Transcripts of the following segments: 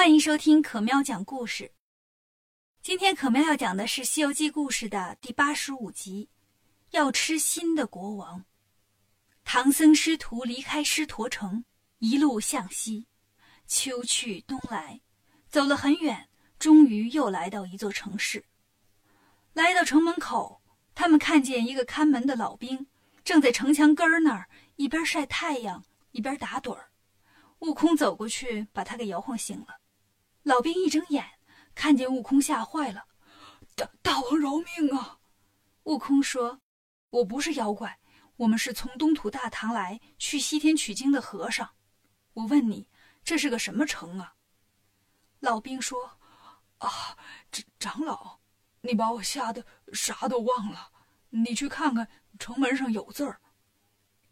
欢迎收听可喵讲故事。今天可喵要讲的是《西游记》故事的第八十五集，要吃新的国王。唐僧师徒离开狮驼城，一路向西，秋去冬来，走了很远，终于又来到一座城市。来到城门口，他们看见一个看门的老兵正在城墙根儿那儿一边晒太阳一边打盹儿。悟空走过去，把他给摇晃醒了。老兵一睁眼，看见悟空，吓坏了：“大大王饶命啊！”悟空说：“我不是妖怪，我们是从东土大唐来去西天取经的和尚。我问你，这是个什么城啊？”老兵说：“啊，长长老，你把我吓得啥都忘了。你去看看，城门上有字儿。”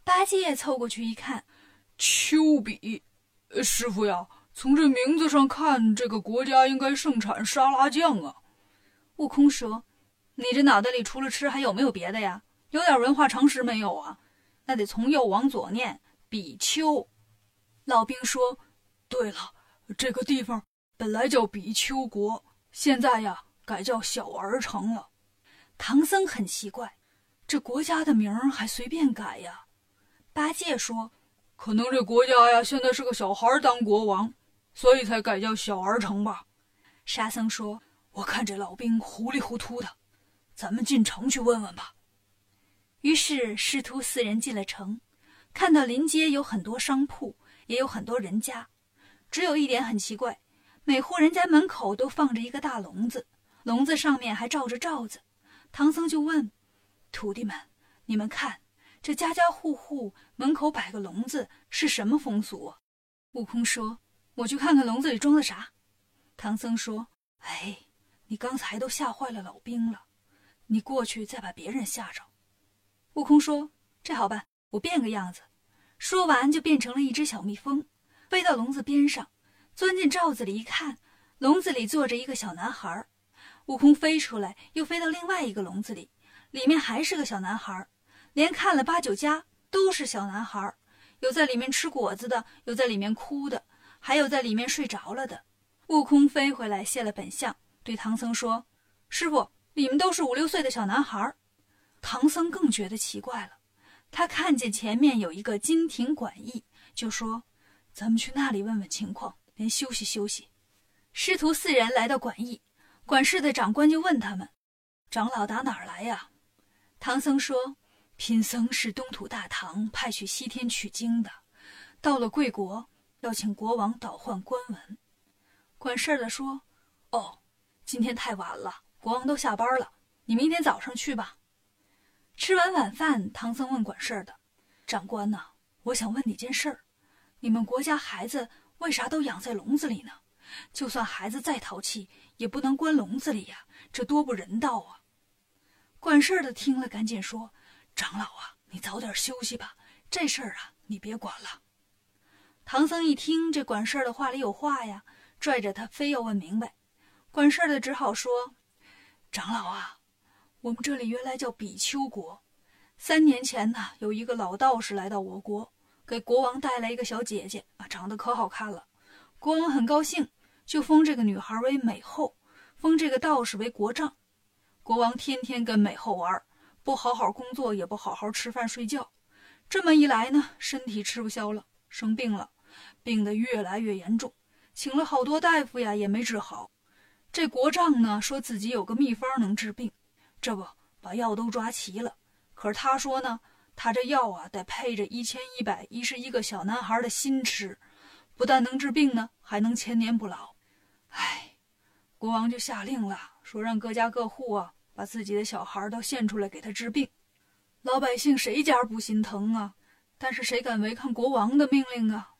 八戒凑过去一看，丘比。师傅呀，从这名字上看，这个国家应该盛产沙拉酱啊。悟空说：“你这脑袋里除了吃，还有没有别的呀？有点文化常识没有啊？那得从右往左念，比丘。”老兵说：“对了，这个地方本来叫比丘国，现在呀改叫小儿城了。”唐僧很奇怪，这国家的名儿还随便改呀。八戒说。可能这国家呀，现在是个小孩当国王，所以才改叫小儿城吧。沙僧说：“我看这老兵糊里糊涂的，咱们进城去问问吧。”于是师徒四人进了城，看到临街有很多商铺，也有很多人家，只有一点很奇怪，每户人家门口都放着一个大笼子，笼子上面还罩着罩子。唐僧就问徒弟们：“你们看。”这家家户户门口摆个笼子是什么风俗啊？悟空说：“我去看看笼子里装的啥。”唐僧说：“哎，你刚才都吓坏了老兵了，你过去再把别人吓着。”悟空说：“这好办，我变个样子。”说完就变成了一只小蜜蜂，飞到笼子边上，钻进罩子里一看，笼子里坐着一个小男孩。悟空飞出来，又飞到另外一个笼子里，里面还是个小男孩。连看了八九家都是小男孩，有在里面吃果子的，有在里面哭的，还有在里面睡着了的。悟空飞回来现了本相，对唐僧说：“师傅，你们都是五六岁的小男孩。”唐僧更觉得奇怪了，他看见前面有一个金庭馆驿，就说：“咱们去那里问问情况，连休息休息。”师徒四人来到馆驿，管事的长官就问他们：“长老打哪儿来呀？”唐僧说。贫僧是东土大唐派去西天取经的，到了贵国，要请国王倒换官文。管事儿的说：“哦，今天太晚了，国王都下班了，你明天早上去吧。”吃完晚饭，唐僧问管事儿的：“长官呐，我想问你件事儿，你们国家孩子为啥都养在笼子里呢？就算孩子再淘气，也不能关笼子里呀，这多不人道啊！”管事儿的听了，赶紧说。长老啊，你早点休息吧，这事儿啊，你别管了。唐僧一听这管事儿的话里有话呀，拽着他非要问明白。管事儿的只好说：“长老啊，我们这里原来叫比丘国。三年前呢，有一个老道士来到我国，给国王带来一个小姐姐啊，长得可好看了。国王很高兴，就封这个女孩为美后，封这个道士为国丈。国王天天跟美后玩。”不好好工作，也不好好吃饭睡觉，这么一来呢，身体吃不消了，生病了，病得越来越严重，请了好多大夫呀，也没治好。这国丈呢，说自己有个秘方能治病，这不把药都抓齐了。可是他说呢，他这药啊，得配着一千一百一十一个小男孩的心吃，不但能治病呢，还能千年不老。哎，国王就下令了，说让各家各户啊。把自己的小孩都献出来给他治病，老百姓谁家不心疼啊？但是谁敢违抗国王的命令啊？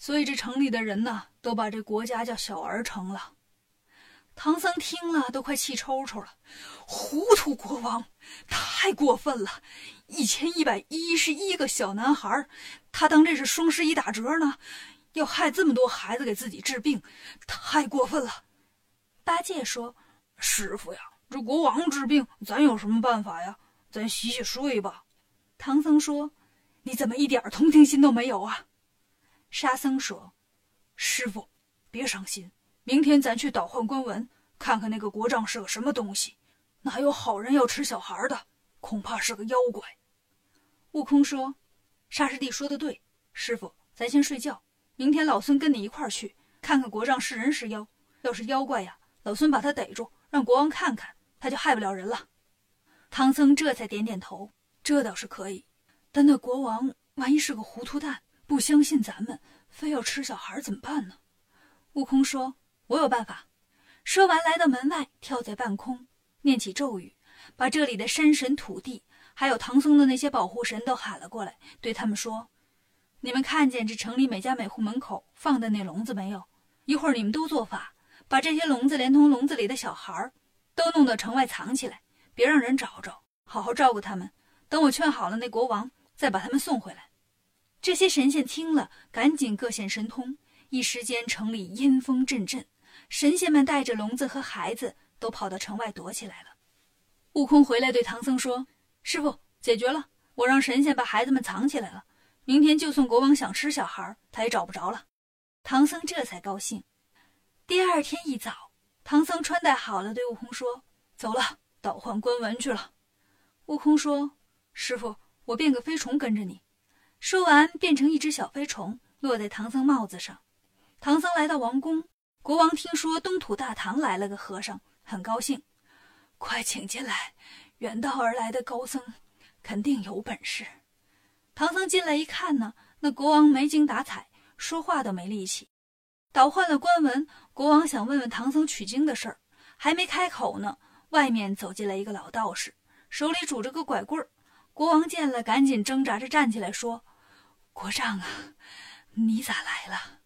所以这城里的人呢，都把这国家叫小儿城了。唐僧听了都快气抽抽了，糊涂国王，太过分了！一千一百一十一个小男孩，他当这是双十一打折呢？要害这么多孩子给自己治病，太过分了。八戒说：“师傅呀。”这国王治病，咱有什么办法呀？咱洗洗睡吧。唐僧说：“你怎么一点同情心都没有啊？”沙僧说：“师傅，别伤心，明天咱去倒换官文，看看那个国丈是个什么东西。哪有好人要吃小孩的？恐怕是个妖怪。悟空说：“沙师弟说的对，师傅，咱先睡觉。明天老孙跟你一块儿去，看看国丈是人是妖。要是妖怪呀，老孙把他逮住，让国王看看，他就害不了人了。”唐僧这才点点头：“这倒是可以。但那国王万一是个糊涂蛋，不相信咱们，非要吃小孩，怎么办呢？”悟空说：“我有办法。”说完，来到门外，跳在半空，念起咒语，把这里的山神、土地。还有唐僧的那些保护神都喊了过来，对他们说：“你们看见这城里每家每户门口放的那笼子没有？一会儿你们都做法，把这些笼子连同笼子里的小孩都弄到城外藏起来，别让人找着，好好照顾他们。等我劝好了那国王，再把他们送回来。”这些神仙听了，赶紧各显神通，一时间城里阴风阵阵，神仙们带着笼子和孩子都跑到城外躲起来了。悟空回来对唐僧说。师傅解决了，我让神仙把孩子们藏起来了。明天就算国王想吃小孩，他也找不着了。唐僧这才高兴。第二天一早，唐僧穿戴好了，对悟空说：“走了，倒换官文去了。”悟空说：“师傅，我变个飞虫跟着你。”说完，变成一只小飞虫，落在唐僧帽子上。唐僧来到王宫，国王听说东土大唐来了个和尚，很高兴，快请进来。远道而来的高僧，肯定有本事。唐僧进来一看呢，那国王没精打采，说话都没力气。倒换了官文，国王想问问唐僧取经的事儿，还没开口呢，外面走进来一个老道士，手里拄着个拐棍儿。国王见了，赶紧挣扎着站起来说：“国丈啊，你咋来了？”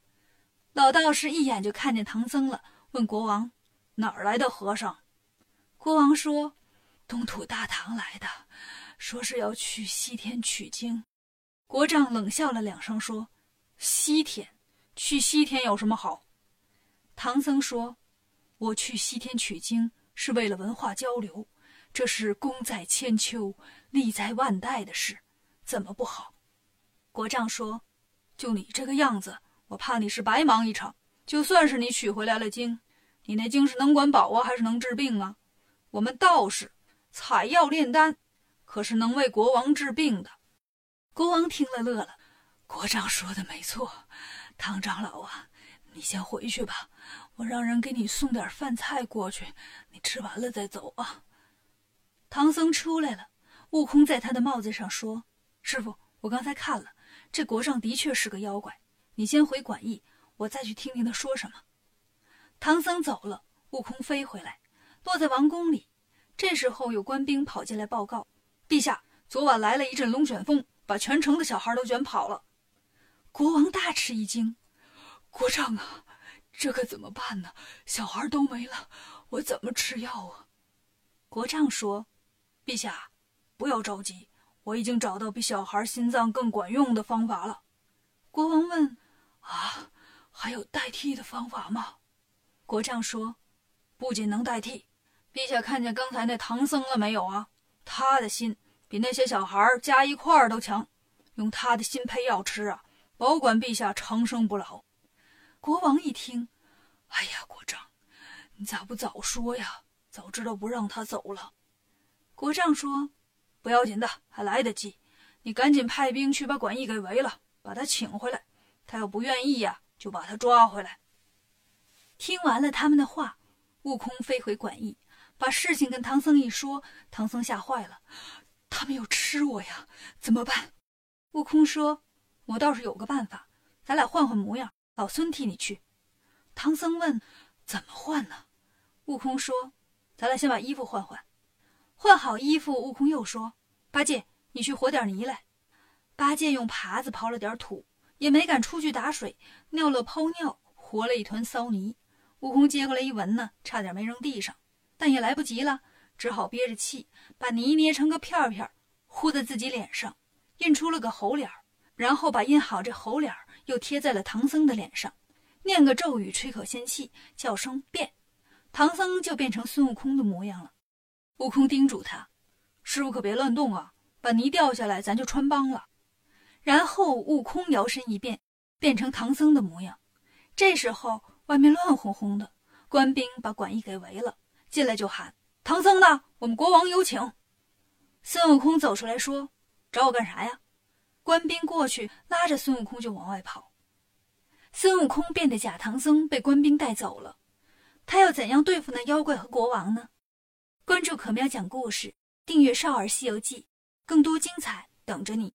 老道士一眼就看见唐僧了，问国王：“哪儿来的和尚？”国王说。东土大唐来的，说是要去西天取经。国丈冷笑了两声，说：“西天，去西天有什么好？”唐僧说：“我去西天取经是为了文化交流，这是功在千秋、利在万代的事，怎么不好？”国丈说：“就你这个样子，我怕你是白忙一场。就算是你取回来了经，你那经是能管饱啊，还是能治病啊？我们道士。”采药炼丹，可是能为国王治病的。国王听了乐了，国丈说的没错。唐长老啊，你先回去吧，我让人给你送点饭菜过去，你吃完了再走啊。唐僧出来了，悟空在他的帽子上说：“师傅，我刚才看了，这国丈的确是个妖怪。你先回馆驿，我再去听听他说什么。”唐僧走了，悟空飞回来，落在王宫里。这时候，有官兵跑进来报告：“陛下，昨晚来了一阵龙卷风，把全城的小孩都卷跑了。”国王大吃一惊：“国丈啊，这可怎么办呢？小孩都没了，我怎么吃药啊？”国丈说：“陛下，不要着急，我已经找到比小孩心脏更管用的方法了。”国王问：“啊，还有代替的方法吗？”国丈说：“不仅能代替。”陛下看见刚才那唐僧了没有啊？他的心比那些小孩加一块儿都强，用他的心配药吃啊，保管陛下长生不老。国王一听，哎呀，国丈，你咋不早说呀？早知道不让他走了。国丈说：“不要紧的，还来得及。你赶紧派兵去把馆驿给围了，把他请回来。他要不愿意呀，就把他抓回来。”听完了他们的话，悟空飞回馆驿。把事情跟唐僧一说，唐僧吓坏了，他们要吃我呀，怎么办？悟空说：“我倒是有个办法，咱俩换换模样，老孙替你去。”唐僧问：“怎么换呢？”悟空说：“咱俩先把衣服换换。”换好衣服，悟空又说：“八戒，你去和点泥来。”八戒用耙子刨了点土，也没敢出去打水，尿了泡尿，和了一团骚泥。悟空接过来一闻呢，差点没扔地上。但也来不及了，只好憋着气，把泥捏成个片片，糊在自己脸上，印出了个猴脸然后把印好这猴脸又贴在了唐僧的脸上，念个咒语，吹口仙气，叫声变，唐僧就变成孙悟空的模样了。悟空叮嘱他：“师傅可别乱动啊，把泥掉下来，咱就穿帮了。”然后悟空摇身一变，变成唐僧的模样。这时候，外面乱哄哄的，官兵把馆驿给围了，进来就喊：“唐僧呢？我们国王有请。”孙悟空走出来说：“找我干啥呀？”官兵过去拉着孙悟空就往外跑。孙悟空变的假唐僧被官兵带走了，他要怎样对付那妖怪和国王呢？关注可喵讲故事，订阅《少儿西游记》，更多精彩等着你。